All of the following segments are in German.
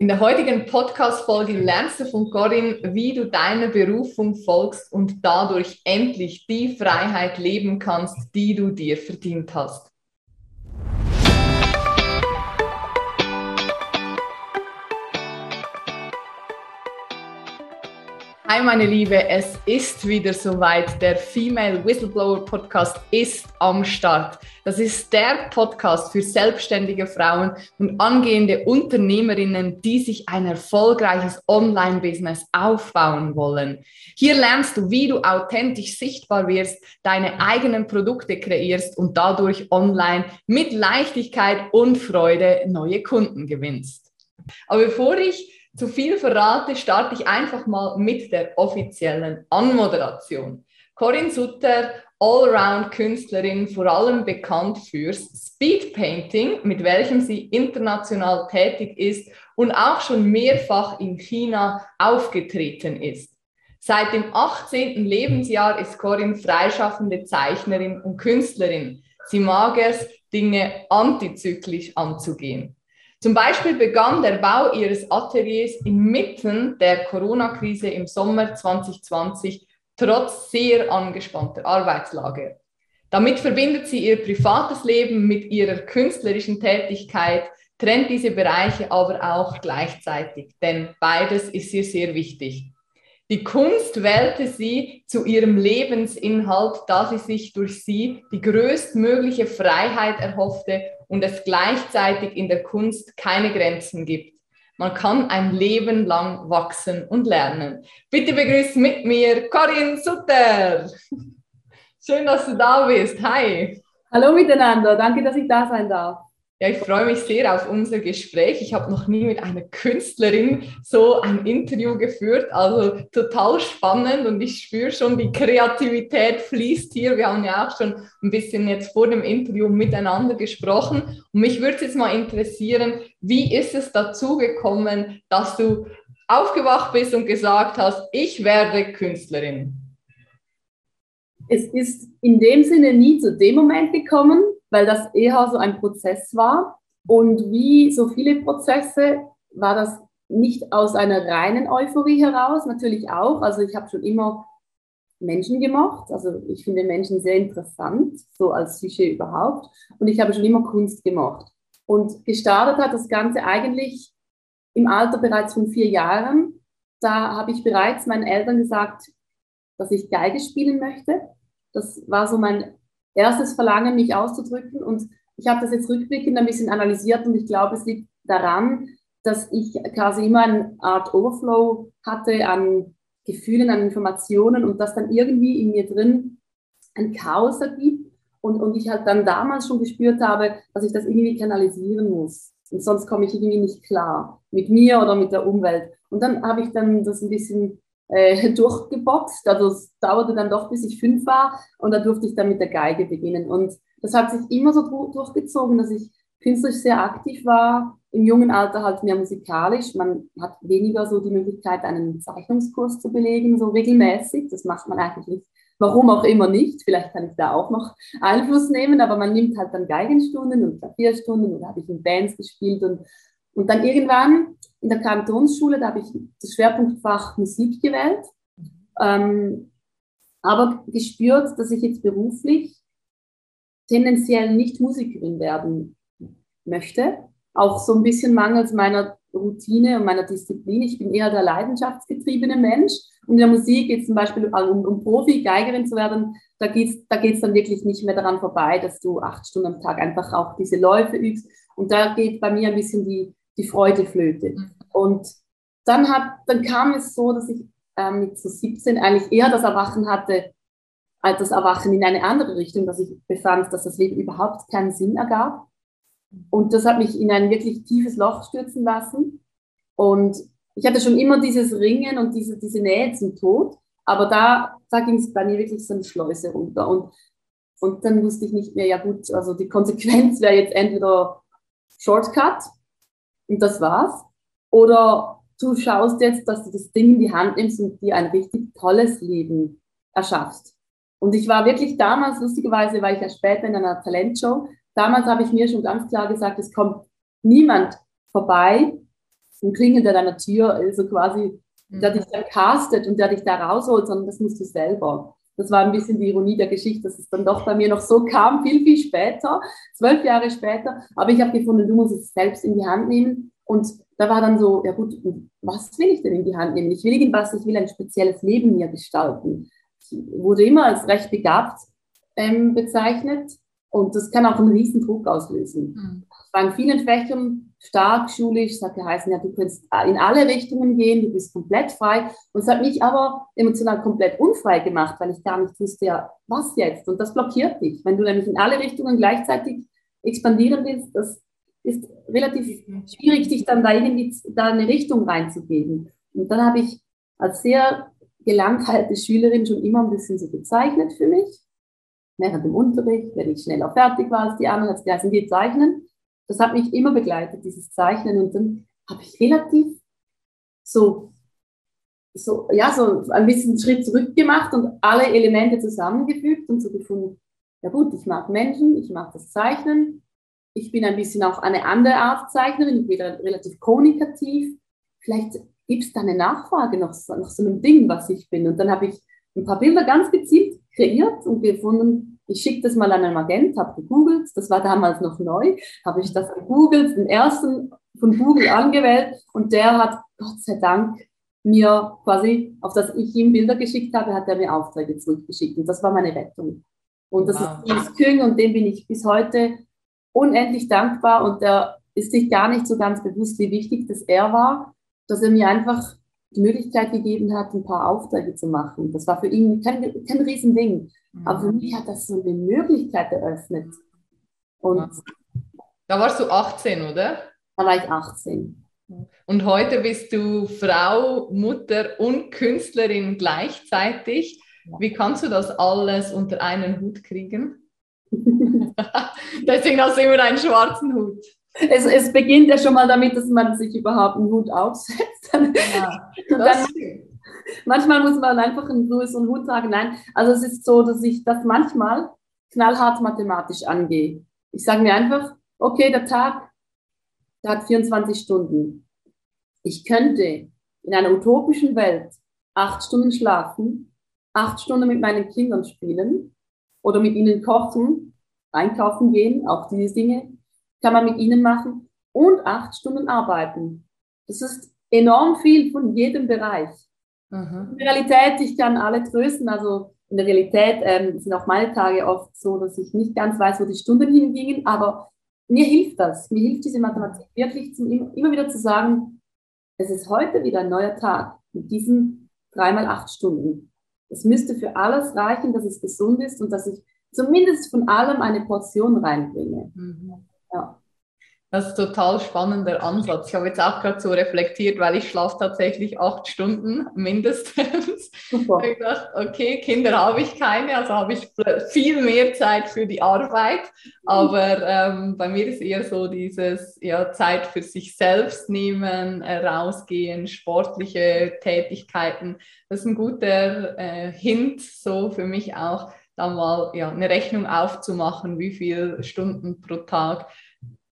In der heutigen Podcast-Folge lernst du von Corinne, wie du deiner Berufung folgst und dadurch endlich die Freiheit leben kannst, die du dir verdient hast. Hi meine Liebe, es ist wieder soweit. Der Female Whistleblower Podcast ist am Start. Das ist der Podcast für selbstständige Frauen und angehende Unternehmerinnen, die sich ein erfolgreiches Online-Business aufbauen wollen. Hier lernst du, wie du authentisch sichtbar wirst, deine eigenen Produkte kreierst und dadurch online mit Leichtigkeit und Freude neue Kunden gewinnst. Aber bevor ich zu viel verrate, starte ich einfach mal mit der offiziellen Anmoderation. Corinne Sutter, Allround-Künstlerin, vor allem bekannt fürs Speedpainting, mit welchem sie international tätig ist und auch schon mehrfach in China aufgetreten ist. Seit dem 18. Lebensjahr ist Corinne freischaffende Zeichnerin und Künstlerin. Sie mag es, Dinge antizyklisch anzugehen. Zum Beispiel begann der Bau ihres Ateliers inmitten der Corona-Krise im Sommer 2020 trotz sehr angespannter Arbeitslage. Damit verbindet sie ihr privates Leben mit ihrer künstlerischen Tätigkeit, trennt diese Bereiche aber auch gleichzeitig, denn beides ist ihr sehr wichtig. Die Kunst wählte sie zu ihrem Lebensinhalt, da sie sich durch sie die größtmögliche Freiheit erhoffte und es gleichzeitig in der Kunst keine Grenzen gibt. Man kann ein Leben lang wachsen und lernen. Bitte begrüßt mit mir Corinne Sutter. Schön, dass du da bist. Hi. Hallo miteinander. Danke, dass ich da sein darf. Ja, ich freue mich sehr auf unser Gespräch. Ich habe noch nie mit einer Künstlerin so ein Interview geführt, also total spannend und ich spüre schon, die Kreativität fließt hier. Wir haben ja auch schon ein bisschen jetzt vor dem Interview miteinander gesprochen und mich würde jetzt mal interessieren, wie ist es dazu gekommen, dass du aufgewacht bist und gesagt hast, ich werde Künstlerin? Es ist in dem Sinne nie zu dem Moment gekommen, weil das eher so ein Prozess war. Und wie so viele Prozesse war das nicht aus einer reinen Euphorie heraus, natürlich auch. Also ich habe schon immer Menschen gemocht. Also ich finde Menschen sehr interessant, so als Psyche überhaupt. Und ich habe schon immer Kunst gemocht. Und gestartet hat das Ganze eigentlich im Alter bereits von vier Jahren. Da habe ich bereits meinen Eltern gesagt, dass ich Geige spielen möchte. Das war so mein erstes Verlangen, mich auszudrücken. Und ich habe das jetzt rückblickend ein bisschen analysiert und ich glaube, es liegt daran, dass ich quasi immer eine Art Overflow hatte an Gefühlen, an Informationen und das dann irgendwie in mir drin ein Chaos ergibt und, und ich halt dann damals schon gespürt habe, dass ich das irgendwie kanalisieren muss. Und sonst komme ich irgendwie nicht klar mit mir oder mit der Umwelt. Und dann habe ich dann das ein bisschen äh, durchgeboxt. Also es dauerte dann doch, bis ich fünf war und da durfte ich dann mit der Geige beginnen. Und das hat sich immer so durchgezogen, dass ich künstlerisch sehr aktiv war, im jungen Alter halt mehr musikalisch. Man hat weniger so die Möglichkeit, einen Zeichnungskurs zu belegen, so regelmäßig. Das macht man eigentlich nicht. Warum auch immer nicht. Vielleicht kann ich da auch noch Einfluss nehmen, aber man nimmt halt dann Geigenstunden und Klavierstunden und habe ich in Bands gespielt und, und dann irgendwann in der Kantonsschule, da habe ich das Schwerpunktfach Musik gewählt, ähm, aber gespürt, dass ich jetzt beruflich tendenziell nicht Musikerin werden möchte. Auch so ein bisschen mangels meiner Routine und meiner Disziplin. Ich bin eher der leidenschaftsgetriebene Mensch. Und in der Musik geht es zum Beispiel um, um Profi-Geigerin zu werden. Da geht es da geht's dann wirklich nicht mehr daran vorbei, dass du acht Stunden am Tag einfach auch diese Läufe übst. Und da geht bei mir ein bisschen die, die Freudeflöte. Mhm. Und dann, hat, dann kam es so, dass ich ähm, mit so 17 eigentlich eher das Erwachen hatte, als das Erwachen in eine andere Richtung, dass ich befand, dass das Leben überhaupt keinen Sinn ergab. Und das hat mich in ein wirklich tiefes Loch stürzen lassen. Und ich hatte schon immer dieses Ringen und diese, diese Nähe zum Tod, aber da, da ging es bei mir wirklich so eine Schleuse runter. Und, und dann wusste ich nicht mehr, ja gut, also die Konsequenz wäre jetzt entweder Shortcut, und das war's. Oder du schaust jetzt, dass du das Ding in die Hand nimmst und dir ein richtig tolles Leben erschaffst. Und ich war wirklich damals, lustigerweise war ich ja später in einer Talentshow, damals habe ich mir schon ganz klar gesagt, es kommt niemand vorbei, ein klingelt an deiner Tür, also quasi, der dich dann castet und der dich da rausholt, sondern das musst du selber. Das war ein bisschen die Ironie der Geschichte, dass es dann doch bei mir noch so kam, viel, viel später, zwölf Jahre später. Aber ich habe gefunden, du musst es selbst in die Hand nehmen. Und da war dann so, ja gut, was will ich denn in die Hand nehmen? Ich will irgendwas, ich will ein spezielles Leben mir gestalten. Ich wurde immer als recht begabt ähm, bezeichnet und das kann auch einen riesen Druck auslösen. Mhm. In vielen Fächern stark schulisch, es hat geheißen, ja, du kannst in alle Richtungen gehen, du bist komplett frei. Und es hat mich aber emotional komplett unfrei gemacht, weil ich gar nicht wusste, ja, was jetzt? Und das blockiert dich. Wenn du nämlich in alle Richtungen gleichzeitig expandieren willst, das ist relativ schwierig, dich dann da irgendwie da eine Richtung reinzugeben. Und dann habe ich als sehr gelangweilte Schülerin schon immer ein bisschen so bezeichnet für mich. Während dem Unterricht, wenn ich schneller fertig war als die anderen, hat es geheißen, wir zeichnen. Das hat mich immer begleitet, dieses Zeichnen. Und dann habe ich relativ so, so, ja, so ein bisschen Schritt zurück gemacht und alle Elemente zusammengefügt und so gefunden, ja gut, ich mag Menschen, ich mag das Zeichnen. Ich bin ein bisschen auch eine andere Art Zeichnerin, ich bin relativ kommunikativ. Vielleicht gibt es da eine Nachfrage nach, nach so einem Ding, was ich bin. Und dann habe ich ein paar Bilder ganz gezielt kreiert und gefunden, ich schicke das mal an einen Agent, habe gegoogelt, das war damals noch neu, habe ich das gegoogelt, den ersten von Google angewählt und der hat, Gott sei Dank, mir quasi, auf das ich ihm Bilder geschickt habe, hat er mir Aufträge zurückgeschickt und das war meine Rettung. Und das wow. ist James Küng und dem bin ich bis heute unendlich dankbar und der ist sich gar nicht so ganz bewusst, wie wichtig das er war, dass er mir einfach die Möglichkeit gegeben hat, ein paar Aufträge zu machen. Das war für ihn kein, kein Riesending. Aber für mich hat das so eine Möglichkeit eröffnet. Und da warst du 18, oder? Da war ich 18. Und heute bist du Frau, Mutter und Künstlerin gleichzeitig. Wie kannst du das alles unter einen Hut kriegen? Deswegen hast du immer einen schwarzen Hut. Es, es, beginnt ja schon mal damit, dass man sich überhaupt einen Hut aufsetzt. Ja, dann, manchmal muss man einfach einen größeren Hut tragen. Nein, also es ist so, dass ich das manchmal knallhart mathematisch angehe. Ich sage mir einfach, okay, der Tag, der hat 24 Stunden. Ich könnte in einer utopischen Welt acht Stunden schlafen, acht Stunden mit meinen Kindern spielen oder mit ihnen kochen, einkaufen gehen, auch diese Dinge kann man mit ihnen machen und acht Stunden arbeiten. Das ist enorm viel von jedem Bereich. Mhm. In der Realität, ich kann alle trösten, also in der Realität ähm, sind auch meine Tage oft so, dass ich nicht ganz weiß, wo die Stunden hingingen, aber mir hilft das. Mir hilft diese Mathematik wirklich zum, immer wieder zu sagen, es ist heute wieder ein neuer Tag mit diesen dreimal acht Stunden. Es müsste für alles reichen, dass es gesund ist und dass ich zumindest von allem eine Portion reinbringe. Mhm. Ja. Das ist total spannender Ansatz. Ich habe jetzt auch gerade so reflektiert, weil ich schlafe tatsächlich acht Stunden mindestens. Super. Ich dachte, okay, Kinder habe ich keine, also habe ich viel mehr Zeit für die Arbeit. Aber ähm, bei mir ist eher so dieses ja, Zeit für sich selbst nehmen, äh, rausgehen, sportliche Tätigkeiten. Das ist ein guter äh, Hint so für mich auch da mal ja, eine Rechnung aufzumachen, wie viele Stunden pro Tag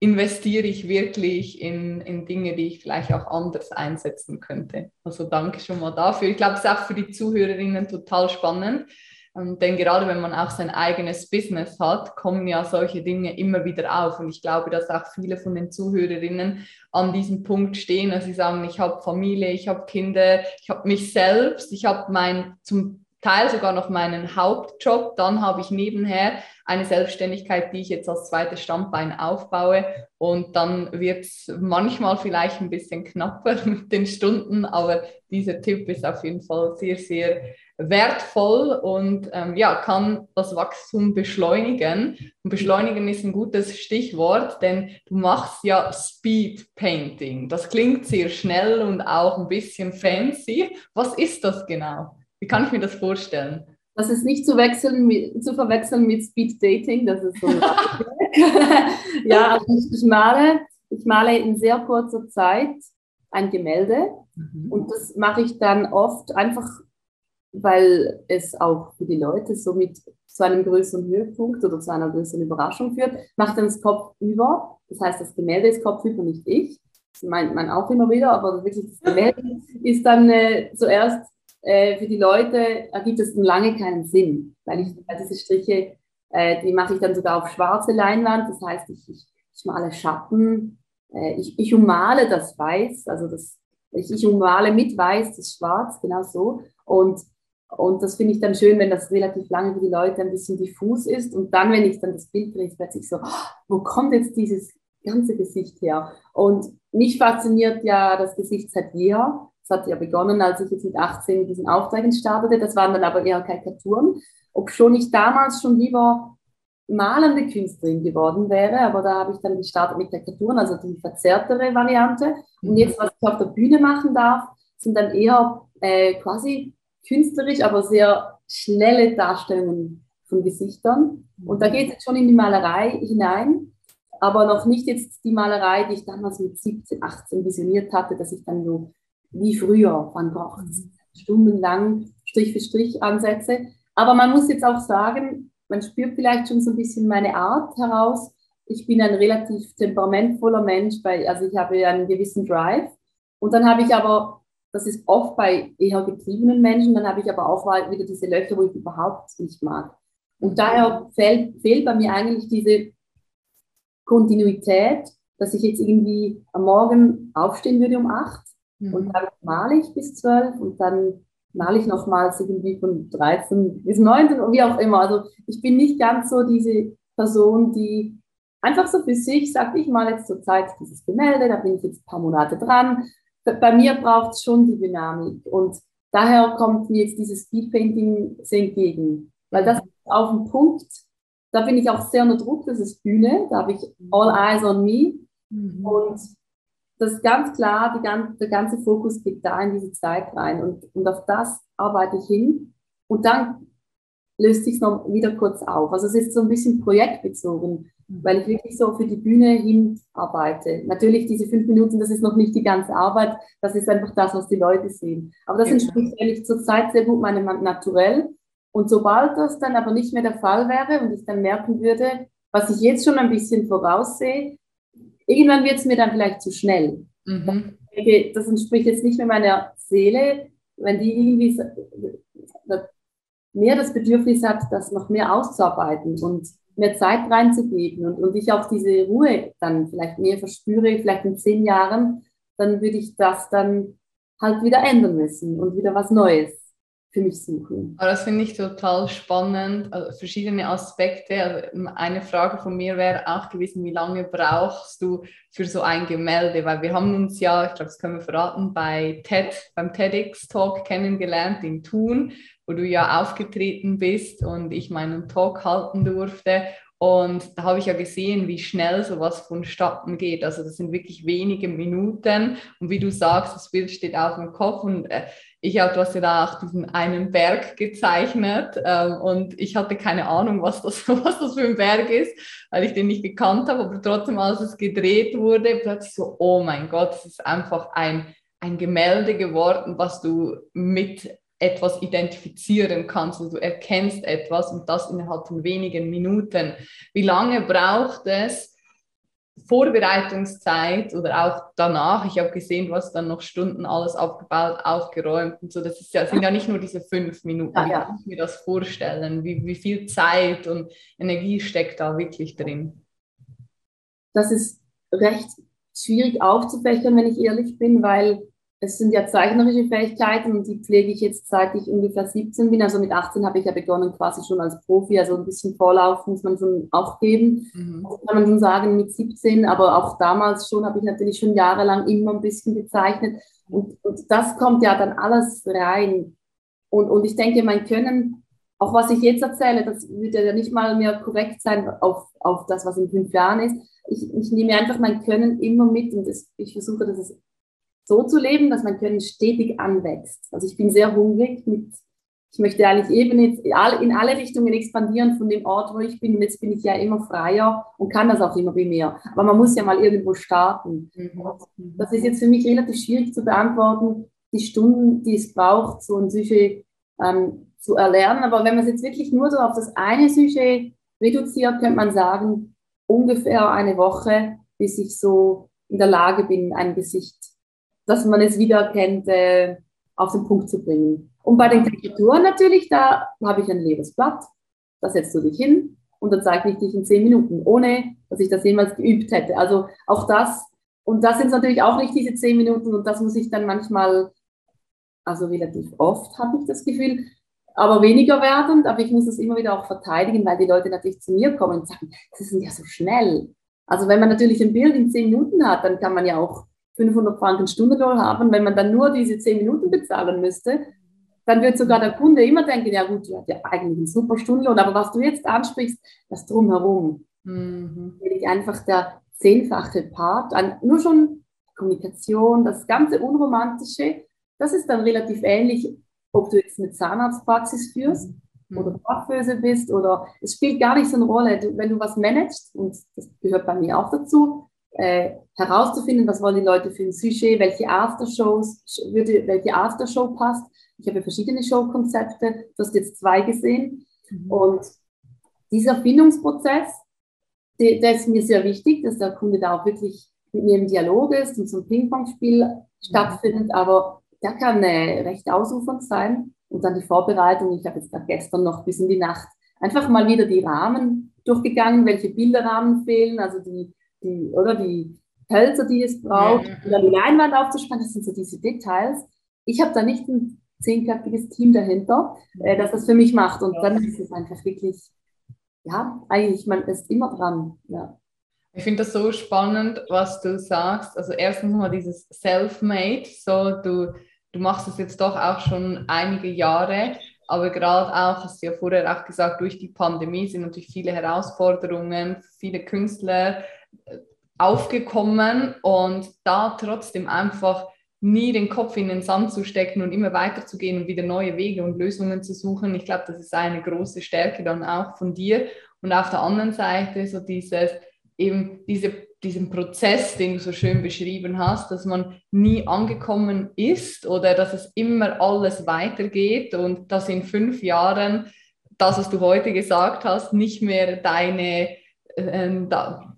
investiere ich wirklich in, in Dinge, die ich vielleicht auch anders einsetzen könnte. Also danke schon mal dafür. Ich glaube, es ist auch für die Zuhörerinnen total spannend, ähm, denn gerade wenn man auch sein eigenes Business hat, kommen ja solche Dinge immer wieder auf. Und ich glaube, dass auch viele von den Zuhörerinnen an diesem Punkt stehen, dass sie sagen, ich habe Familie, ich habe Kinder, ich habe mich selbst, ich habe mein zum Teil sogar noch meinen Hauptjob. Dann habe ich nebenher eine Selbstständigkeit, die ich jetzt als zweites Standbein aufbaue. Und dann wird es manchmal vielleicht ein bisschen knapper mit den Stunden, aber dieser Tipp ist auf jeden Fall sehr, sehr wertvoll und ähm, ja, kann das Wachstum beschleunigen. Und beschleunigen ist ein gutes Stichwort, denn du machst ja Speed Painting. Das klingt sehr schnell und auch ein bisschen fancy. Was ist das genau? Wie kann ich mir das vorstellen? Das ist nicht zu, wechseln mit, zu verwechseln mit Speed Dating. Das ist so. ja, also ich, male, ich male in sehr kurzer Zeit ein Gemälde mhm. und das mache ich dann oft einfach, weil es auch für die Leute so mit zu einem größeren Höhepunkt oder zu einer größeren Überraschung führt, mache dann das Kopf über. Das heißt, das Gemälde ist kopfüber, nicht ich. das meint man auch immer wieder, aber wirklich das Gemälde ist dann äh, zuerst äh, für die Leute, ergibt es lange keinen Sinn, weil ich weil diese Striche, äh, die mache ich dann sogar auf schwarze Leinwand, das heißt, ich, ich, ich male Schatten, äh, ich, ich ummale das Weiß, also das, ich, ich ummale mit Weiß das Schwarz, genau so. Und, und das finde ich dann schön, wenn das relativ lange für die Leute ein bisschen diffus ist. Und dann, wenn ich dann das Bild drehe, plötzlich so, oh, wo kommt jetzt dieses ganze Gesicht her? Und mich fasziniert ja das Gesicht seit jeher. Das hat ja begonnen, als ich jetzt mit 18 mit diesen Aufträgen startete. Das waren dann aber eher Karikaturen. Ob schon ich damals schon lieber malende Künstlerin geworden wäre, aber da habe ich dann gestartet mit Karikaturen, also die verzerrtere Variante. Und mhm. jetzt, was ich auf der Bühne machen darf, sind dann eher äh, quasi künstlerisch, aber sehr schnelle Darstellungen von Gesichtern. Und da geht es schon in die Malerei hinein, aber noch nicht jetzt die Malerei, die ich damals mit 17, 18 visioniert hatte, dass ich dann so wie früher Van Gogh mhm. stundenlang Strich für Strich ansetze. Aber man muss jetzt auch sagen, man spürt vielleicht schon so ein bisschen meine Art heraus. Ich bin ein relativ temperamentvoller Mensch, weil, also ich habe einen gewissen Drive. Und dann habe ich aber, das ist oft bei eher getriebenen Menschen, dann habe ich aber auch wieder diese Löcher, wo ich überhaupt nicht mag. Und daher fehlt, fehlt bei mir eigentlich diese Kontinuität, dass ich jetzt irgendwie am Morgen aufstehen würde um acht mhm. und dann male ich bis zwölf und dann male ich nochmals irgendwie von 13 bis 19 und wie auch immer. Also ich bin nicht ganz so diese Person, die einfach so für sich sagt, ich male jetzt zur Zeit dieses Gemälde, da bin ich jetzt ein paar Monate dran. Bei mir braucht es schon die Dynamik und daher kommt mir jetzt dieses Speedpainting sehr entgegen, weil das auf den Punkt, da bin ich auch sehr unter Druck, das ist Bühne, da habe ich all eyes on me mhm. und das ist ganz klar, ganze, der ganze Fokus geht da in diese Zeit rein und, und auf das arbeite ich hin. Und dann löst sich noch wieder kurz auf. Also es ist so ein bisschen projektbezogen, mhm. weil ich wirklich so für die Bühne hin arbeite. Natürlich diese fünf Minuten, das ist noch nicht die ganze Arbeit, das ist einfach das, was die Leute sehen. Aber das entspricht ehrlich zur Zeit sehr gut meinem Naturell. Und sobald das dann aber nicht mehr der Fall wäre und ich dann merken würde, was ich jetzt schon ein bisschen voraussehe, irgendwann wird es mir dann vielleicht zu schnell. Mhm. Das entspricht jetzt nicht mehr meiner Seele, wenn die irgendwie mehr das Bedürfnis hat, das noch mehr auszuarbeiten und mehr Zeit reinzugeben und, und ich auch diese Ruhe dann vielleicht mehr verspüre, vielleicht in zehn Jahren, dann würde ich das dann halt wieder ändern müssen und wieder was Neues für mich suchen. Aber das finde ich total spannend, also verschiedene Aspekte. Also eine Frage von mir wäre auch gewesen, wie lange brauchst du für so ein Gemälde? Weil wir haben uns ja, ich glaube, das können wir verraten, bei TED, beim TEDx-Talk kennengelernt in Thun, wo du ja aufgetreten bist und ich meinen Talk halten durfte. Und da habe ich ja gesehen, wie schnell sowas vonstatten geht. Also das sind wirklich wenige Minuten. Und wie du sagst, das Bild steht auf dem Kopf. Und äh, ich habe, du hast ja da auch diesen einen Berg gezeichnet. Ähm, und ich hatte keine Ahnung, was das, was das für ein Berg ist, weil ich den nicht gekannt habe. Aber trotzdem, als es gedreht wurde, plötzlich so, oh mein Gott, es ist einfach ein, ein Gemälde geworden, was du mit etwas identifizieren kannst, also du erkennst etwas und das innerhalb von wenigen Minuten. Wie lange braucht es Vorbereitungszeit oder auch danach? Ich habe gesehen, du hast dann noch Stunden alles aufgebaut, aufgeräumt und so. Das ist ja, sind ja nicht nur diese fünf Minuten. Wie kann ich mir das vorstellen? Wie, wie viel Zeit und Energie steckt da wirklich drin? Das ist recht schwierig aufzufächern, wenn ich ehrlich bin, weil es sind ja zeichnerische Fähigkeiten und die pflege ich jetzt seit ich ungefähr 17 bin. Also mit 18 habe ich ja begonnen quasi schon als Profi, also ein bisschen Vorlauf muss man schon auch geben, mhm. kann man schon sagen mit 17, aber auch damals schon habe ich natürlich schon jahrelang immer ein bisschen gezeichnet und, und das kommt ja dann alles rein. Und, und ich denke, mein Können, auch was ich jetzt erzähle, das wird ja nicht mal mehr korrekt sein auf, auf das, was in fünf Jahren ist. Ich, ich nehme einfach mein Können immer mit und das, ich versuche, dass es so zu leben, dass mein Können stetig anwächst. Also ich bin sehr hungrig mit, ich möchte eigentlich eben jetzt in alle Richtungen expandieren von dem Ort, wo ich bin. Und jetzt bin ich ja immer freier und kann das auch immer mehr. Aber man muss ja mal irgendwo starten. Mhm. Das ist jetzt für mich relativ schwierig zu beantworten, die Stunden, die es braucht, so ein Sujet ähm, zu erlernen. Aber wenn man es jetzt wirklich nur so auf das eine Sujet reduziert, könnte man sagen, ungefähr eine Woche, bis ich so in der Lage bin, ein Gesicht, dass man es wiedererkennt, äh, auf den Punkt zu bringen. Und bei den Karikaturen natürlich, da habe ich ein leeres Blatt, da setzt du dich hin und dann zeige ich dich in zehn Minuten, ohne dass ich das jemals geübt hätte. Also auch das, und das sind natürlich auch nicht diese zehn Minuten und das muss ich dann manchmal, also relativ oft habe ich das Gefühl, aber weniger werdend, aber ich muss es immer wieder auch verteidigen, weil die Leute natürlich zu mir kommen und sagen, das ist ja so schnell. Also wenn man natürlich ein Bild in zehn Minuten hat, dann kann man ja auch 500 Franken Stundenlohn haben. Wenn man dann nur diese zehn Minuten bezahlen müsste, dann wird sogar der Kunde immer denken, ja gut, du hast ja eigentlich einen super Stundenlohn, aber was du jetzt ansprichst, das drumherum, mhm. ich einfach der zehnfache Part, an, nur schon Kommunikation, das ganze Unromantische, das ist dann relativ ähnlich, ob du jetzt eine Zahnarztpraxis führst mhm. oder Fachböse bist oder es spielt gar nicht so eine Rolle, du, wenn du was managst, und das gehört bei mir auch dazu, äh, herauszufinden, was wollen die Leute für ein Sujet, welche Aftershows, würde, welche Aftershow passt. Ich habe verschiedene Showkonzepte, du hast jetzt zwei gesehen. Mhm. Und dieser Findungsprozess, der, der, ist mir sehr wichtig, dass der Kunde da auch wirklich mit mir im Dialog ist und so ein Ping-Pong-Spiel mhm. stattfindet, aber der kann äh, recht ausufernd sein. Und dann die Vorbereitung, ich habe jetzt gestern noch bis in die Nacht einfach mal wieder die Rahmen durchgegangen, welche Bilderrahmen fehlen, also die die, oder die Hölzer, die es braucht, ja. dann die Leinwand aufzuspannen, das sind so diese Details. Ich habe da nicht ein zehnköpfiges Team dahinter, äh, das das für mich macht. Und ja. dann ist es einfach wirklich, ja, eigentlich, man ist immer dran. Ja. Ich finde das so spannend, was du sagst. Also erstens mal dieses Self-Made, so du, du machst es jetzt doch auch schon einige Jahre, aber gerade auch, hast du ja vorher auch gesagt, durch die Pandemie sind natürlich viele Herausforderungen, viele Künstler aufgekommen und da trotzdem einfach nie den Kopf in den Sand zu stecken und immer weiterzugehen und wieder neue Wege und Lösungen zu suchen. Ich glaube, das ist eine große Stärke dann auch von dir. Und auf der anderen Seite so dieses, eben diese, diesen Prozess, den du so schön beschrieben hast, dass man nie angekommen ist oder dass es immer alles weitergeht und dass in fünf Jahren das, was du heute gesagt hast, nicht mehr deine, äh, da,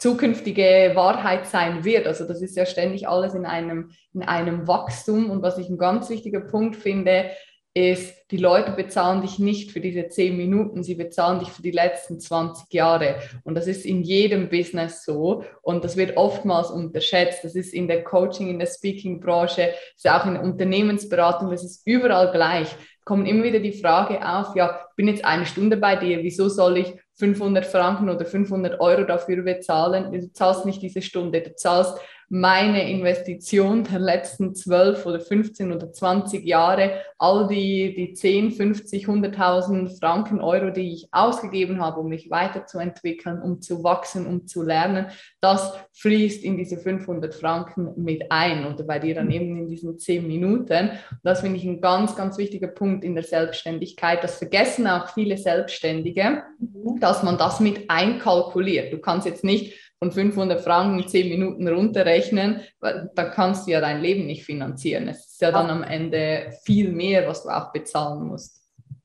zukünftige Wahrheit sein wird. Also das ist ja ständig alles in einem, in einem Wachstum. Und was ich ein ganz wichtiger Punkt finde, ist, die Leute bezahlen dich nicht für diese zehn Minuten, sie bezahlen dich für die letzten 20 Jahre. Und das ist in jedem Business so. Und das wird oftmals unterschätzt. Das ist in der Coaching, in der Speaking-Branche, ist auch in der Unternehmensberatung, das ist überall gleich. Kommen immer wieder die Frage auf, ja, bin jetzt eine Stunde bei dir, wieso soll ich 500 Franken oder 500 Euro dafür bezahlen. Du zahlst nicht diese Stunde, du zahlst meine Investition der letzten 12 oder 15 oder 20 Jahre, all die, die 10, 50, 100.000 Franken, Euro, die ich ausgegeben habe, um mich weiterzuentwickeln, um zu wachsen, um zu lernen, das fließt in diese 500 Franken mit ein oder bei dir dann mhm. eben in diesen 10 Minuten. Das finde ich ein ganz, ganz wichtiger Punkt in der Selbstständigkeit. Das vergessen auch viele Selbstständige, mhm. dass man das mit einkalkuliert. Du kannst jetzt nicht von 500 Franken 10 Minuten runterrechnen, da kannst du ja dein Leben nicht finanzieren. Es ist ja dann am Ende viel mehr, was du auch bezahlen musst.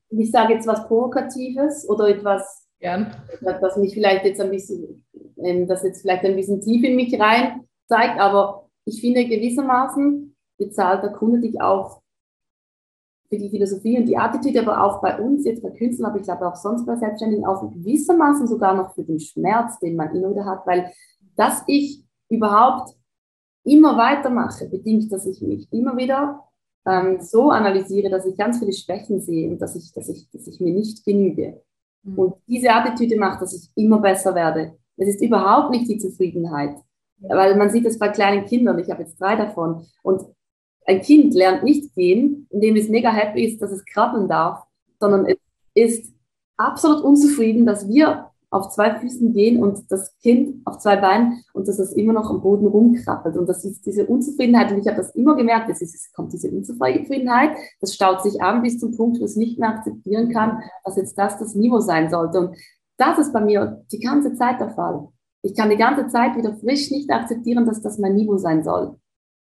Ich sage jetzt was Provokatives oder etwas, Gern. das mich vielleicht jetzt ein bisschen, ähm, das jetzt vielleicht ein bisschen tief in mich rein zeigt, aber ich finde gewissermaßen bezahlt der Kunde dich auch für die Philosophie und die Attitüde, aber auch bei uns, jetzt bei Künstlern, aber ich glaube auch sonst bei Selbstständigen, auch gewissermaßen sogar noch für den Schmerz, den man immer wieder hat, weil dass ich überhaupt immer weitermache, bedingt, dass ich mich immer wieder ähm, so analysiere, dass ich ganz viele Schwächen sehe und dass ich, dass ich, dass ich mir nicht genüge. Mhm. Und diese Attitüde macht, dass ich immer besser werde. Es ist überhaupt nicht die Zufriedenheit, weil man sieht das bei kleinen Kindern, ich habe jetzt drei davon, und ein Kind lernt nicht gehen, indem es mega happy ist, dass es krabbeln darf, sondern es ist absolut unzufrieden, dass wir auf zwei Füßen gehen und das Kind auf zwei Beinen und dass es immer noch am Boden rumkrabbelt. Und das ist diese Unzufriedenheit. Und ich habe das immer gemerkt, es, ist, es kommt diese Unzufriedenheit, das staut sich an bis zum Punkt, wo es nicht mehr akzeptieren kann, dass jetzt das das Niveau sein sollte. Und das ist bei mir die ganze Zeit der Fall. Ich kann die ganze Zeit wieder frisch nicht akzeptieren, dass das mein Niveau sein soll.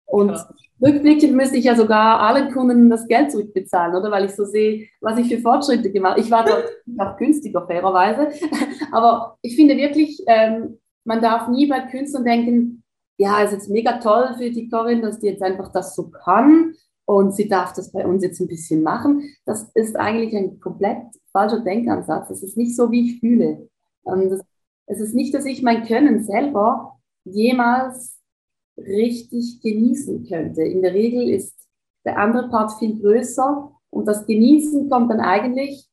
Und ja. rückblickend müsste ich ja sogar allen Kunden das Geld zurückbezahlen, oder? Weil ich so sehe, was ich für Fortschritte gemacht habe. Ich war dort auch günstiger, fairerweise. Aber ich finde wirklich, ähm, man darf nie bei Künstlern denken, ja, es ist mega toll für die Corinne, dass die jetzt einfach das so kann und sie darf das bei uns jetzt ein bisschen machen. Das ist eigentlich ein komplett falscher Denkansatz. Das ist nicht so, wie ich fühle. Das, es ist nicht, dass ich mein Können selber jemals richtig genießen könnte. In der Regel ist der andere Part viel größer und das Genießen kommt dann eigentlich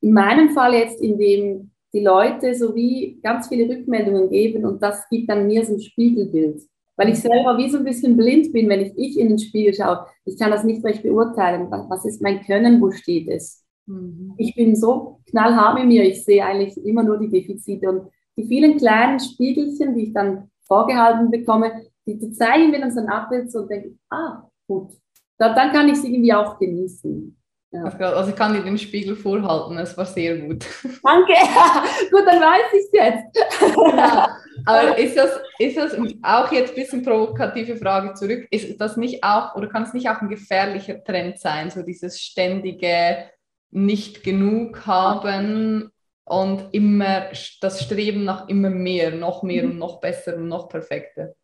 in meinem Fall jetzt, indem die Leute so wie ganz viele Rückmeldungen geben und das gibt dann mir so ein Spiegelbild. Weil ich selber wie so ein bisschen blind bin, wenn ich, ich in den Spiegel schaue. Ich kann das nicht recht beurteilen. Was ist mein Können? Wo steht es? Mhm. Ich bin so knallhart mit mir. Ich sehe eigentlich immer nur die Defizite und die vielen kleinen Spiegelchen, die ich dann vorgehalten bekomme, die, die zeigen mir dann so ein Abbild und denke, ah, gut. Da, dann kann ich sie irgendwie auch genießen. Ja. Also ich kann dir den Spiegel vorhalten, es war sehr gut. Danke, gut, dann weiß ich es jetzt. Genau. Aber ist das, ist das auch jetzt ein bisschen provokative Frage zurück, ist das nicht auch oder kann es nicht auch ein gefährlicher Trend sein, so dieses ständige nicht genug haben und immer das Streben nach immer mehr, noch mehr und noch besser und noch perfekter?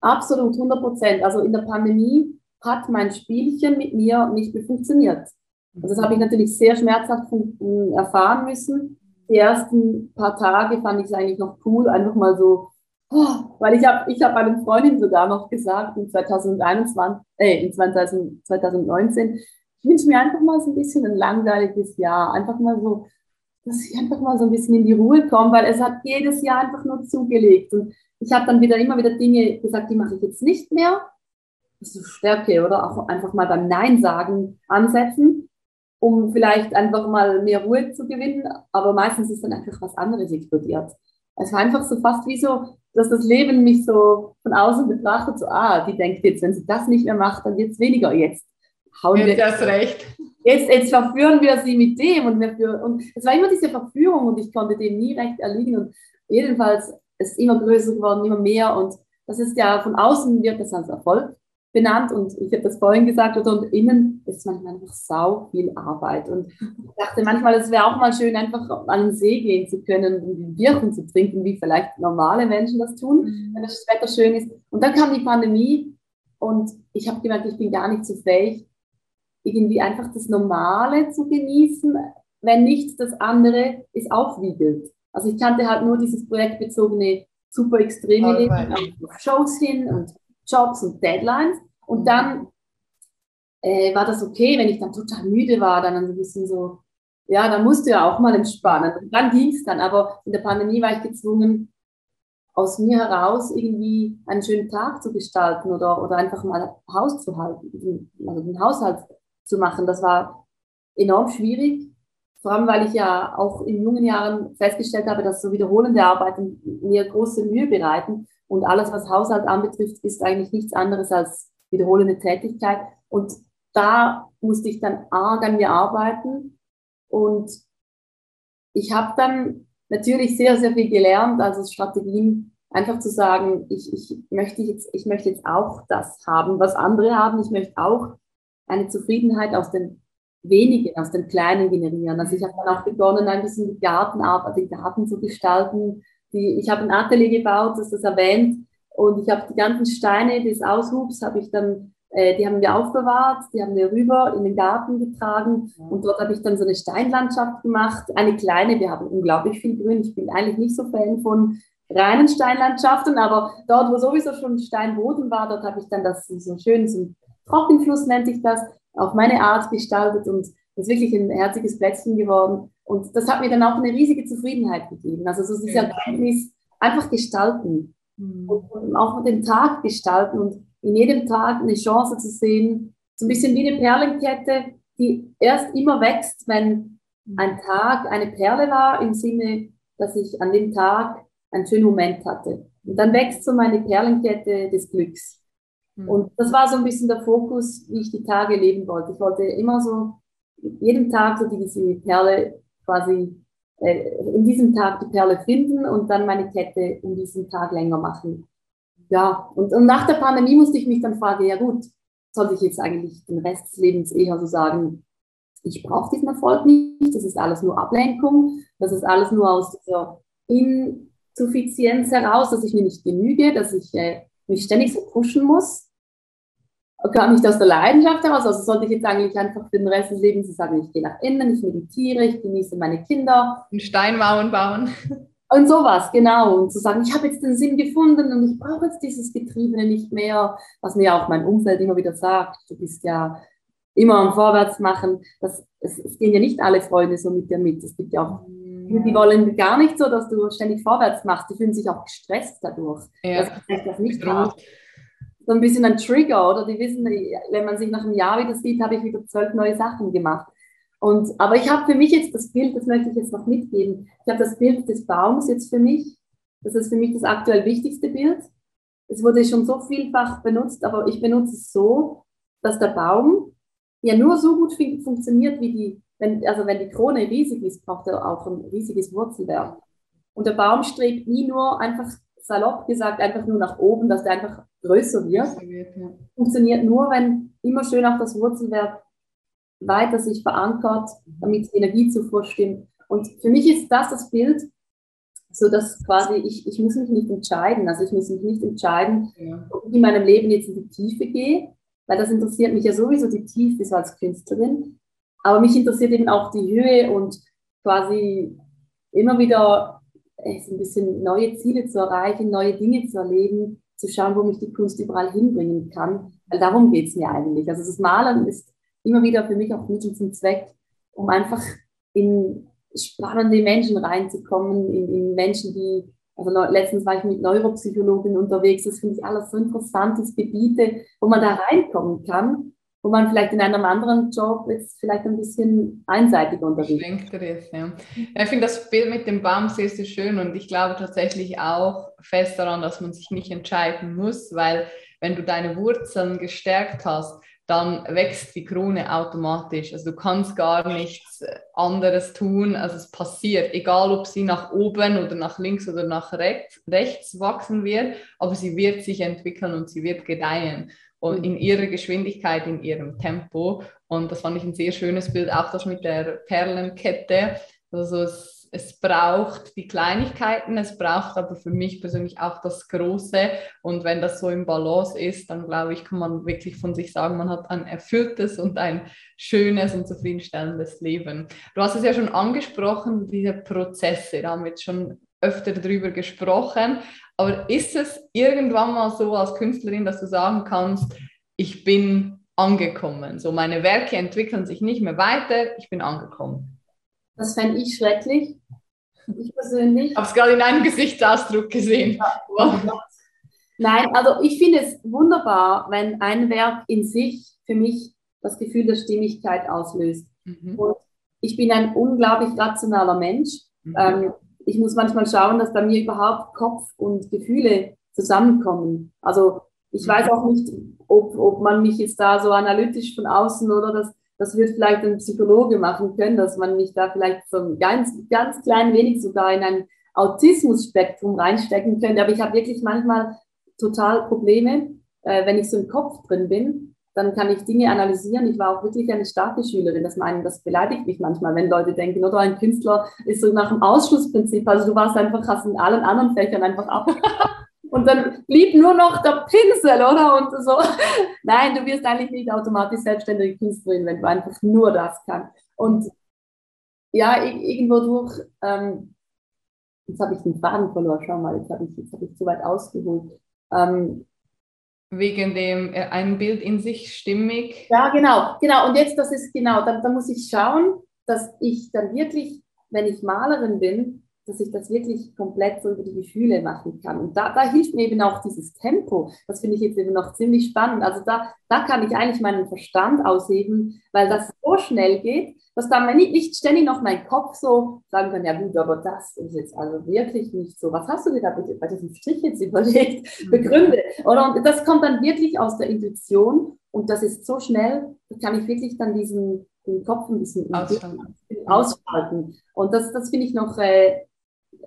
Absolut, 100 Prozent. Also in der Pandemie hat mein Spielchen mit mir nicht mehr funktioniert. Und das habe ich natürlich sehr schmerzhaft erfahren müssen. Die ersten paar Tage fand ich es eigentlich noch cool, einfach mal so, oh, weil ich habe ich hab meinen Freundin sogar noch gesagt, in 2021, äh, in 2000, 2019, ich wünsche mir einfach mal so ein bisschen ein langweiliges Jahr, einfach mal so, dass ich einfach mal so ein bisschen in die Ruhe komme, weil es hat jedes Jahr einfach nur zugelegt. Und ich habe dann wieder immer wieder Dinge gesagt, die mache ich jetzt nicht mehr so Stärke oder auch einfach mal beim Nein sagen ansetzen, um vielleicht einfach mal mehr Ruhe zu gewinnen. Aber meistens ist dann einfach was anderes explodiert. Es war einfach so fast wie so, dass das Leben mich so von außen betrachtet, so, ah, die denkt jetzt, wenn sie das nicht mehr macht, dann wird es weniger. Jetzt hauen jetzt wir. Hast recht. Jetzt, jetzt verführen wir sie mit dem und, wir, und es war immer diese Verführung und ich konnte dem nie recht erliegen und jedenfalls ist es immer größer geworden, immer mehr und das ist ja von außen wird das als Erfolg benannt und ich habe das vorhin gesagt, oder und innen ist manchmal einfach sau viel Arbeit. Und ich dachte manchmal, es wäre auch mal schön, einfach an den See gehen zu können und ein Bierchen zu trinken, wie vielleicht normale Menschen das tun, mhm. wenn das Wetter schön ist. Und dann kam die Pandemie und ich habe gemerkt, ich bin gar nicht so fähig, irgendwie einfach das Normale zu genießen, wenn nicht das andere es aufwiegelt. Also ich kannte halt nur dieses projektbezogene, super extreme Leben, auf Shows hin und Jobs und Deadlines. Und mhm. dann äh, war das okay, wenn ich dann total müde war, dann so ein bisschen so, ja, dann musste ja auch mal entspannen. Und dann ging es dann. Aber in der Pandemie war ich gezwungen, aus mir heraus irgendwie einen schönen Tag zu gestalten oder, oder einfach mal Haus zu halten, also den Haushalt zu machen. Das war enorm schwierig. Vor allem, weil ich ja auch in jungen Jahren festgestellt habe, dass so wiederholende Arbeiten mir große Mühe bereiten. Und alles, was Haushalt anbetrifft, ist eigentlich nichts anderes als wiederholende Tätigkeit. Und da musste ich dann arg an mir arbeiten. Und ich habe dann natürlich sehr, sehr viel gelernt, also Strategien, einfach zu sagen, ich, ich, möchte jetzt, ich möchte jetzt auch das haben, was andere haben. Ich möchte auch eine Zufriedenheit aus den wenigen, aus den Kleinen generieren. Also ich habe dann auch begonnen, ein bisschen die Gartenarbeit, den Garten zu gestalten, die, ich habe ein Atelier gebaut, das ist erwähnt, und ich habe die ganzen Steine des Aushubs, habe ich dann, äh, die haben wir aufbewahrt, die haben wir rüber in den Garten getragen. Und dort habe ich dann so eine Steinlandschaft gemacht, eine kleine, wir haben unglaublich viel Grün, ich bin eigentlich nicht so Fan von reinen Steinlandschaften, aber dort, wo sowieso schon Steinboden war, dort habe ich dann das so schön, so Trockenfluss nennt sich das, auf meine Art gestaltet und ist wirklich ein herziges Plätzchen geworden. Und das hat mir dann auch eine riesige Zufriedenheit gegeben. Also so diese Erkenntnis, einfach gestalten. Mhm. Und auch den Tag gestalten und in jedem Tag eine Chance zu sehen. So ein bisschen wie eine Perlenkette, die erst immer wächst, wenn mhm. ein Tag eine Perle war, im Sinne, dass ich an dem Tag einen schönen Moment hatte. Und dann wächst so meine Perlenkette des Glücks. Mhm. Und das war so ein bisschen der Fokus, wie ich die Tage leben wollte. Ich wollte immer so jeden Tag so diese Perle quasi äh, in diesem Tag die Perle finden und dann meine Kette in diesem Tag länger machen. Ja, und, und nach der Pandemie musste ich mich dann fragen, ja gut, sollte ich jetzt eigentlich den Rest des Lebens eher so sagen, ich brauche diesen Erfolg nicht, das ist alles nur Ablenkung, das ist alles nur aus dieser in, Suffizienz heraus, dass ich mir nicht genüge, dass ich äh, mich ständig so pushen muss. Gar nicht aus der Leidenschaft heraus, also sollte ich jetzt eigentlich einfach für den Rest des Lebens sagen, ich gehe nach innen, ich meditiere, ich genieße meine Kinder. Und Steinmauern bauen. Und sowas, genau. Und zu sagen, ich habe jetzt den Sinn gefunden und ich brauche jetzt dieses Getriebene nicht mehr, was mir auch mein Umfeld immer wieder sagt. Du bist ja immer am Vorwärts machen. Das, es, es gehen ja nicht alle Freunde so mit dir mit. Es gibt ja auch die wollen gar nicht so, dass du ständig vorwärts machst. Die fühlen sich auch gestresst dadurch. Ja. Das ist das nicht so ein bisschen ein Trigger, oder? Die wissen, wenn man sich nach einem Jahr wieder sieht, habe ich wieder zwölf neue Sachen gemacht. Und, aber ich habe für mich jetzt das Bild, das möchte ich jetzt noch mitgeben. Ich habe das Bild des Baums jetzt für mich. Das ist für mich das aktuell wichtigste Bild. Es wurde schon so vielfach benutzt, aber ich benutze es so, dass der Baum ja nur so gut funktioniert, wie die, wenn, also wenn die Krone riesig ist, braucht er auch ein riesiges Wurzelwerk. Und der Baum strebt nie nur einfach salopp gesagt, einfach nur nach oben, dass der einfach größer wird. Funktioniert nur, wenn immer schön auch das Wurzelwerk weiter sich verankert, damit die Energiezufuhr stimmt. Und für mich ist das das Bild, so dass quasi ich, ich muss mich nicht entscheiden. Also ich muss mich nicht entscheiden, ja. ob ich in meinem Leben jetzt in die Tiefe gehe, weil das interessiert mich ja sowieso die Tiefe so als Künstlerin. Aber mich interessiert eben auch die Höhe und quasi immer wieder äh, ein bisschen neue Ziele zu erreichen, neue Dinge zu erleben, zu schauen, wo mich die Kunst überall hinbringen kann. Weil darum geht es mir eigentlich. Also das Malen ist immer wieder für mich auch Mittel zum Zweck, um einfach in spannende Menschen reinzukommen, in, in Menschen, die, also letztens war ich mit Neuropsychologin unterwegs, das finde ich alles so interessantes Gebiete, wo man da reinkommen kann, wo man vielleicht in einem anderen Job jetzt vielleicht ein bisschen einseitiger unterwegs ist. Ja. Ich finde das Bild mit dem Baum sehr, sehr schön und ich glaube tatsächlich auch fest daran, dass man sich nicht entscheiden muss, weil wenn du deine Wurzeln gestärkt hast, dann wächst die Krone automatisch. Also du kannst gar nichts anderes tun, als es passiert, egal ob sie nach oben oder nach links oder nach rechts, rechts wachsen wird, aber sie wird sich entwickeln und sie wird gedeihen in ihrer Geschwindigkeit, in ihrem Tempo. Und das fand ich ein sehr schönes Bild, auch das mit der Perlenkette. Also es es braucht die Kleinigkeiten, es braucht aber für mich persönlich auch das Große. Und wenn das so im Balance ist, dann glaube ich, kann man wirklich von sich sagen, man hat ein erfülltes und ein schönes und zufriedenstellendes Leben. Du hast es ja schon angesprochen, diese Prozesse, da haben wir jetzt schon öfter darüber gesprochen. Aber ist es irgendwann mal so als Künstlerin, dass du sagen kannst, ich bin angekommen, so meine Werke entwickeln sich nicht mehr weiter, ich bin angekommen? Das fände ich schrecklich. Ich persönlich. Ich habe es gerade in einem Gesichtsausdruck gesehen. Wow. Nein, also ich finde es wunderbar, wenn ein Werk in sich für mich das Gefühl der Stimmigkeit auslöst. Mhm. Und ich bin ein unglaublich rationaler Mensch. Mhm. Ähm, ich muss manchmal schauen, dass bei mir überhaupt Kopf und Gefühle zusammenkommen. Also ich weiß auch nicht, ob, ob man mich jetzt da so analytisch von außen oder das das wird vielleicht ein Psychologe machen können, dass man mich da vielleicht so ganz, ganz klein wenig sogar in ein Autismus-Spektrum reinstecken könnte. Aber ich habe wirklich manchmal total Probleme, äh, wenn ich so im Kopf drin bin. Dann kann ich Dinge analysieren. Ich war auch wirklich eine starke Schülerin. Das meinen, das beleidigt mich manchmal, wenn Leute denken, oder ein Künstler ist so nach dem Ausschlussprinzip. Also du warst einfach, hast in allen anderen Fächern einfach ab. und dann blieb nur noch der Pinsel, oder? Und so. Nein, du wirst eigentlich nicht automatisch selbstständige Künstlerin, wenn du einfach nur das kannst. Und ja, irgendwo durch, ähm, jetzt habe ich den Faden verloren, schau mal, jetzt habe ich, hab ich zu weit ausgeholt. Ähm, Wegen dem äh, ein Bild in sich stimmig. Ja, genau, genau. Und jetzt, das ist genau, da, da muss ich schauen, dass ich dann wirklich, wenn ich Malerin bin, dass ich das wirklich komplett so über die Gefühle machen kann. Und da, da hilft mir eben auch dieses Tempo. Das finde ich jetzt eben noch ziemlich spannend. Also da, da kann ich eigentlich meinen Verstand ausheben, weil das so schnell geht, dass dann nicht, nicht ständig noch mein Kopf so sagen kann, ja gut, aber das ist jetzt also wirklich nicht so. Was hast du dir da bitte bei diesem Strich jetzt überlegt? Mhm. Begründe. Oder? Und das kommt dann wirklich aus der Intuition und das ist so schnell, da kann ich wirklich dann diesen den Kopf ein bisschen ausschalten. ausschalten. Und das, das finde ich noch, äh,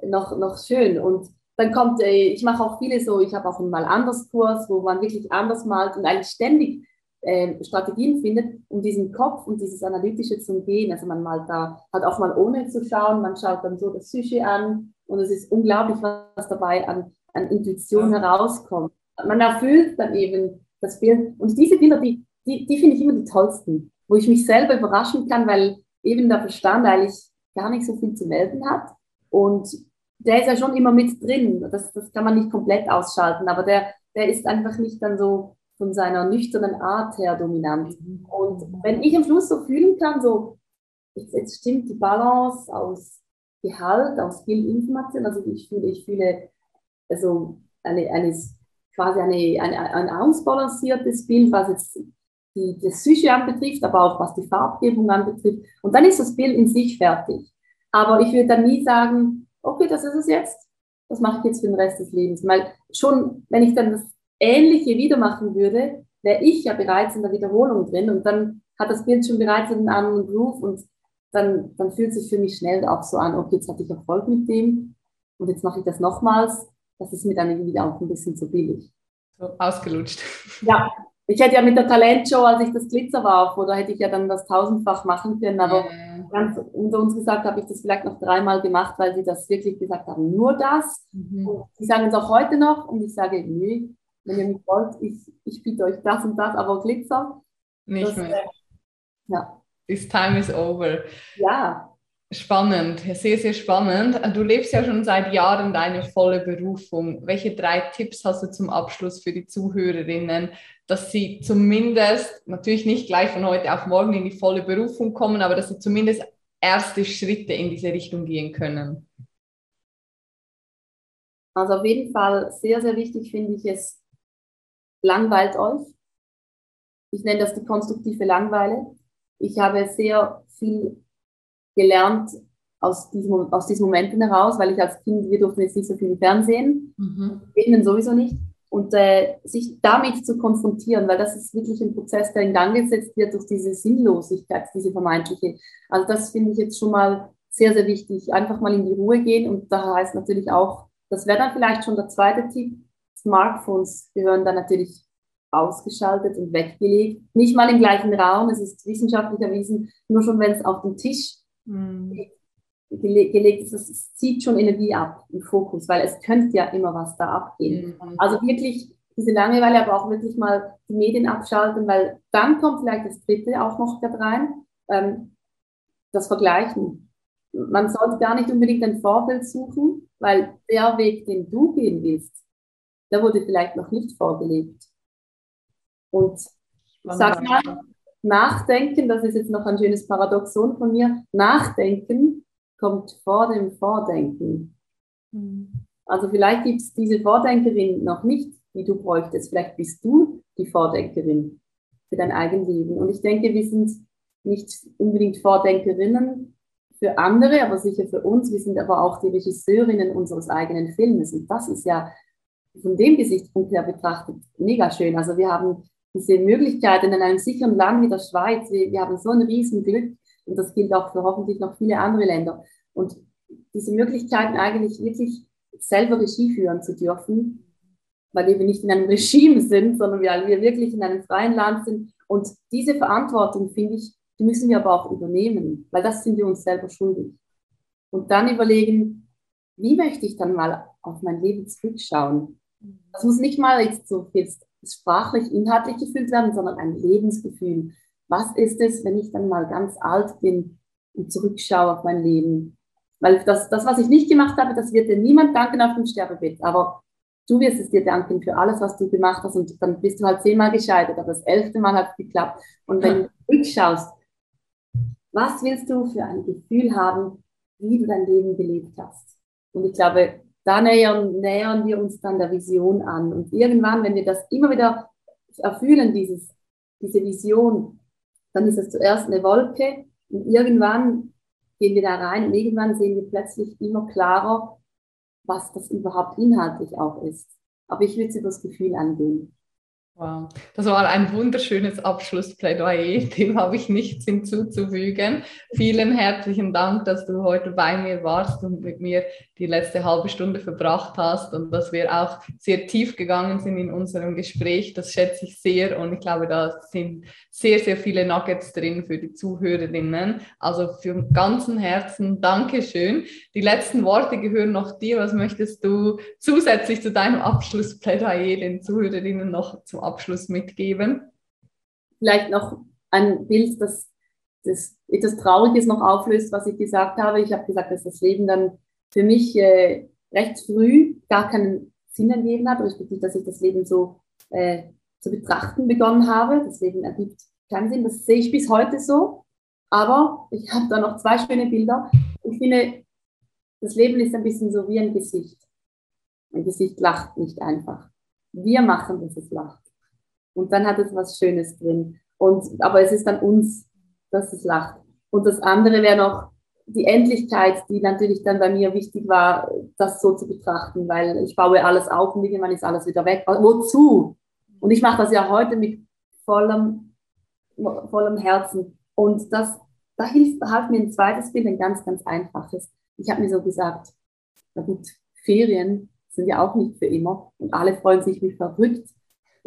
noch, noch schön. Und dann kommt, äh, ich mache auch viele so, ich habe auch einen mal anders Kurs, wo man wirklich anders malt und eigentlich ständig äh, Strategien findet, um diesen Kopf und dieses Analytische zu umgehen. Also man malt da halt auch mal ohne zu schauen, man schaut dann so das Sujet an und es ist unglaublich, was dabei an, an Intuition ja. herauskommt. Man erfüllt dann eben das Bild. Und diese Bilder, die, die, die finde ich immer die tollsten, wo ich mich selber überraschen kann, weil eben der Verstand eigentlich gar nicht so viel zu melden hat. Und der ist ja schon immer mit drin. Das, das kann man nicht komplett ausschalten, aber der, der ist einfach nicht dann so von seiner nüchternen Art her dominant. Und wenn ich am Schluss so fühlen kann, so, jetzt, jetzt stimmt die Balance aus Gehalt, aus viel Information, also ich fühle, ich fühle also eine, eine, quasi eine, eine, ein ausbalanciertes Bild, was jetzt die, das Psyche anbetrifft, aber auch was die Farbgebung anbetrifft. Und dann ist das Bild in sich fertig. Aber ich würde dann nie sagen, okay, das ist es jetzt, das mache ich jetzt für den Rest des Lebens. Weil schon, wenn ich dann das Ähnliche wieder machen würde, wäre ich ja bereits in der Wiederholung drin und dann hat das Bild schon bereits einen anderen Groove und dann, dann fühlt sich für mich schnell auch so an, okay, jetzt hatte ich Erfolg mit dem und jetzt mache ich das nochmals. Das ist mir dann irgendwie auch ein bisschen zu billig. So ausgelutscht. Ja, ich hätte ja mit der Talentshow, als ich das Glitzer warf, oder hätte ich ja dann das tausendfach machen können, aber ja. ganz unter uns gesagt habe ich das vielleicht noch dreimal gemacht, weil sie das wirklich gesagt haben, nur das. Mhm. Und sie sagen es auch heute noch und ich sage, nee, wenn ihr mich wollt, ich, ich biete euch das und das, aber Glitzer. Nicht das, mehr. Äh, ja. This time is over. Ja. Spannend, sehr, sehr spannend. Du lebst ja schon seit Jahren deine volle Berufung. Welche drei Tipps hast du zum Abschluss für die Zuhörerinnen, dass sie zumindest, natürlich nicht gleich von heute auf morgen in die volle Berufung kommen, aber dass sie zumindest erste Schritte in diese Richtung gehen können? Also auf jeden Fall sehr, sehr wichtig finde ich es, langweilt euch. Ich nenne das die konstruktive Langeweile. Ich habe sehr viel gelernt aus diesem, aus diesen Momenten heraus, weil ich als Kind, wir durften jetzt nicht so viel im Fernsehen, mhm. Filmen sowieso nicht. Und äh, sich damit zu konfrontieren, weil das ist wirklich ein Prozess, der in Gang gesetzt wird durch diese Sinnlosigkeit, diese vermeintliche. Also das finde ich jetzt schon mal sehr, sehr wichtig. Einfach mal in die Ruhe gehen und da heißt natürlich auch, das wäre dann vielleicht schon der zweite Tipp, Smartphones gehören dann natürlich ausgeschaltet und weggelegt. Nicht mal im gleichen Raum, es ist wissenschaftlich erwiesen, nur schon wenn es auf dem Tisch mhm. gele gelegt ist, es zieht schon Energie ab im Fokus, weil es könnte ja immer was da abgehen. Mhm. Also wirklich diese Langeweile, aber auch wirklich mal die Medien abschalten, weil dann kommt vielleicht das dritte auch noch da rein, ähm, das Vergleichen. Man sollte gar nicht unbedingt ein Vorbild suchen, weil der Weg, den du gehen willst, der wurde vielleicht noch nicht vorgelegt. Und sag mal, Nachdenken, das ist jetzt noch ein schönes Paradoxon von mir, Nachdenken kommt vor dem Vordenken. Mhm. Also vielleicht gibt es diese Vordenkerin noch nicht, die du bräuchtest. Vielleicht bist du die Vordenkerin für dein Eigenleben. Und ich denke, wir sind nicht unbedingt Vordenkerinnen für andere, aber sicher für uns. Wir sind aber auch die Regisseurinnen unseres eigenen Filmes. Und das ist ja von dem Gesichtspunkt her betrachtet mega schön. Also wir haben diese Möglichkeiten in einem sicheren Land wie der Schweiz. Wir, wir haben so ein Riesenglück und das gilt auch für hoffentlich noch viele andere Länder. Und diese Möglichkeiten eigentlich wirklich selber Regie führen zu dürfen, weil wir nicht in einem Regime sind, sondern weil wir wirklich in einem freien Land sind. Und diese Verantwortung, finde ich, die müssen wir aber auch übernehmen, weil das sind wir uns selber schuldig. Und dann überlegen, wie möchte ich dann mal auf mein Leben zurückschauen? Das muss nicht mal jetzt so jetzt sprachlich, inhaltlich gefühlt werden, sondern ein Lebensgefühl. Was ist es, wenn ich dann mal ganz alt bin und zurückschaue auf mein Leben? Weil das, das, was ich nicht gemacht habe, das wird dir niemand danken auf dem Sterbebett. Aber du wirst es dir danken für alles, was du gemacht hast. Und dann bist du halt zehnmal gescheitert, aber das elfte Mal hat es geklappt. Und wenn du zurückschaust, was willst du für ein Gefühl haben, wie du dein Leben gelebt hast? Und ich glaube, da nähern, nähern wir uns dann der Vision an. Und irgendwann, wenn wir das immer wieder erfüllen, dieses, diese Vision, dann ist es zuerst eine Wolke und irgendwann gehen wir da rein und irgendwann sehen wir plötzlich immer klarer, was das überhaupt inhaltlich auch ist. Aber ich würde es über das Gefühl angehen. Wow, das war ein wunderschönes Abschlussplädoyer, dem habe ich nichts hinzuzufügen. Vielen herzlichen Dank, dass du heute bei mir warst und mit mir die letzte halbe Stunde verbracht hast und dass wir auch sehr tief gegangen sind in unserem Gespräch. Das schätze ich sehr und ich glaube, da sind sehr, sehr viele Nuggets drin für die Zuhörerinnen. Also für ganzen Herzen Dankeschön. Die letzten Worte gehören noch dir. Was möchtest du zusätzlich zu deinem Abschlussplädoyer den Zuhörerinnen noch zum Abschluss mitgeben? Vielleicht noch ein Bild, das, das etwas Trauriges noch auflöst, was ich gesagt habe. Ich habe gesagt, dass das Leben dann für mich äh, recht früh gar keinen Sinn ergeben hat, respektive, dass ich das Leben so äh, zu betrachten begonnen habe. Das Leben ergibt keinen Sinn. Das sehe ich bis heute so. Aber ich habe da noch zwei schöne Bilder. Ich finde, das Leben ist ein bisschen so wie ein Gesicht. Ein Gesicht lacht nicht einfach. Wir machen, dass es lacht. Und dann hat es was Schönes drin. Und, aber es ist an uns, dass es lacht. Und das andere wäre noch die Endlichkeit, die natürlich dann bei mir wichtig war, das so zu betrachten, weil ich baue alles auf und irgendwann ist alles wieder weg. Wozu? Und ich mache das ja heute mit vollem, vollem Herzen. Und das, da hilft, half mir ein zweites Bild, ein ganz, ganz einfaches. Ich habe mir so gesagt, na gut, Ferien sind ja auch nicht für immer und alle freuen sich wie verrückt,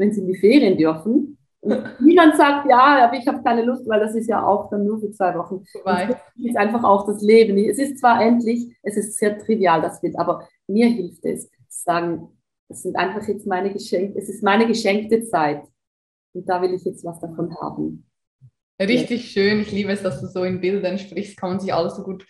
wenn sie in die Ferien dürfen. Und niemand sagt, ja, aber ich habe keine Lust, weil das ist ja auch dann nur für zwei Wochen. Das ist einfach auch das Leben. Es ist zwar endlich, es ist sehr trivial, das wird, aber mir hilft es, zu sagen, das sind einfach jetzt meine Geschenke, es ist meine geschenkte Zeit. Und da will ich jetzt was davon haben. Richtig schön. Ich liebe es, dass du so in Bildern sprichst, kann man sich alles so gut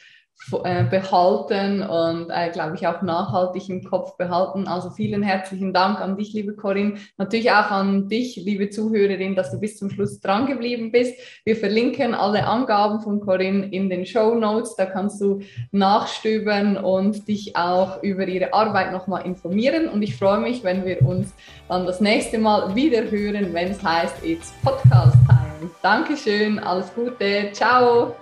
behalten und, äh, glaube ich, auch nachhaltig im Kopf behalten. Also vielen herzlichen Dank an dich, liebe Corinne. Natürlich auch an dich, liebe Zuhörerin, dass du bis zum Schluss dran geblieben bist. Wir verlinken alle Angaben von Corinne in den Show Notes. Da kannst du nachstöbern und dich auch über ihre Arbeit nochmal informieren. Und ich freue mich, wenn wir uns dann das nächste Mal wieder hören, wenn es heißt It's Podcast Time. Dankeschön, alles Gute, ciao.